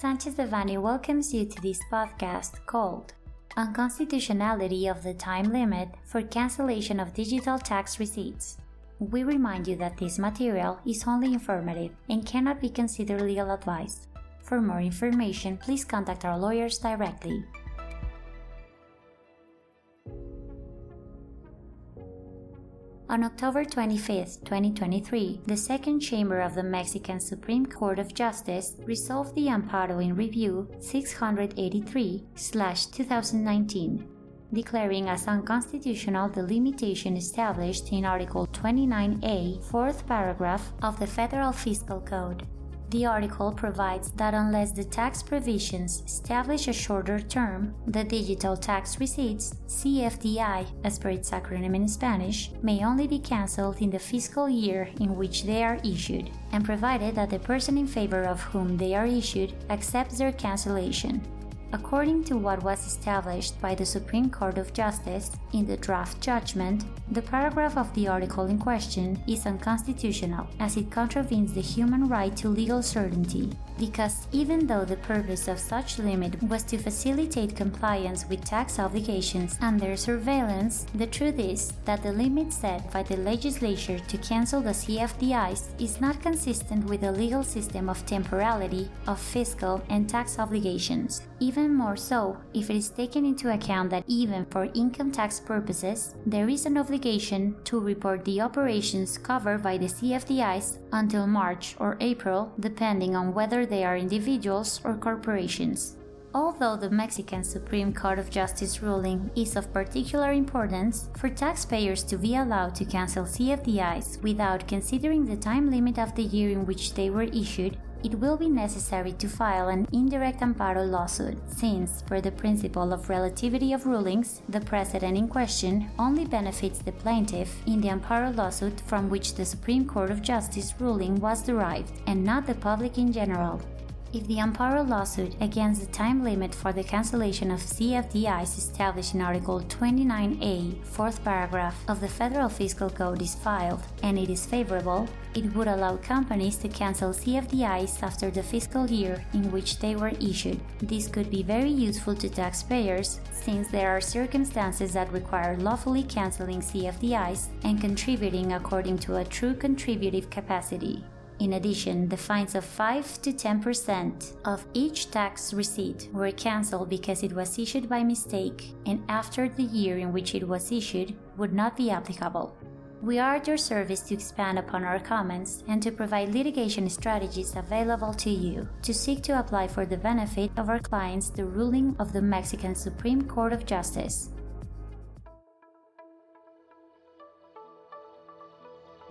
Sanchez Devanny welcomes you to this podcast called Unconstitutionality of the Time Limit for Cancellation of Digital Tax Receipts. We remind you that this material is only informative and cannot be considered legal advice. For more information, please contact our lawyers directly. On October 25, 2023, the Second Chamber of the Mexican Supreme Court of Justice resolved the Amparo in Review 683 2019, declaring as unconstitutional the limitation established in Article 29A, fourth paragraph of the Federal Fiscal Code. The article provides that unless the tax provisions establish a shorter term, the digital tax receipts, CFDI as per its acronym in Spanish, may only be cancelled in the fiscal year in which they are issued, and provided that the person in favor of whom they are issued accepts their cancellation. According to what was established by the Supreme Court of Justice in the draft judgment, the paragraph of the article in question is unconstitutional as it contravenes the human right to legal certainty. Because even though the purpose of such limit was to facilitate compliance with tax obligations under surveillance, the truth is that the limit set by the legislature to cancel the CFDIs is not consistent with the legal system of temporality of fiscal and tax obligations. Even more so if it is taken into account that even for income tax purposes, there is an obligation to report the operations covered by the CFDIs until March or April, depending on whether they are individuals or corporations. Although the Mexican Supreme Court of Justice ruling is of particular importance for taxpayers to be allowed to cancel CFDIs without considering the time limit of the year in which they were issued, it will be necessary to file an indirect amparo lawsuit, since, per the principle of relativity of rulings, the precedent in question only benefits the plaintiff in the amparo lawsuit from which the Supreme Court of Justice ruling was derived, and not the public in general. If the amparo lawsuit against the time limit for the cancellation of CFDIs established in Article 29A, fourth paragraph of the Federal Fiscal Code is filed and it is favorable, it would allow companies to cancel CFDIs after the fiscal year in which they were issued. This could be very useful to taxpayers since there are circumstances that require lawfully canceling CFDIs and contributing according to a true contributive capacity. In addition, the fines of 5 to 10% of each tax receipt were cancelled because it was issued by mistake and after the year in which it was issued would not be applicable. We are at your service to expand upon our comments and to provide litigation strategies available to you to seek to apply for the benefit of our clients the ruling of the Mexican Supreme Court of Justice.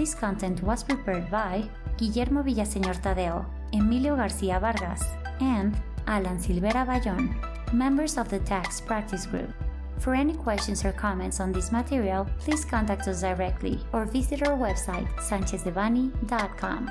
This content was prepared by Guillermo Villaseñor Tadeo, Emilio Garcia Vargas, and Alan Silvera Bayon, members of the Tax Practice Group. For any questions or comments on this material, please contact us directly or visit our website, sanchezdevanny.com.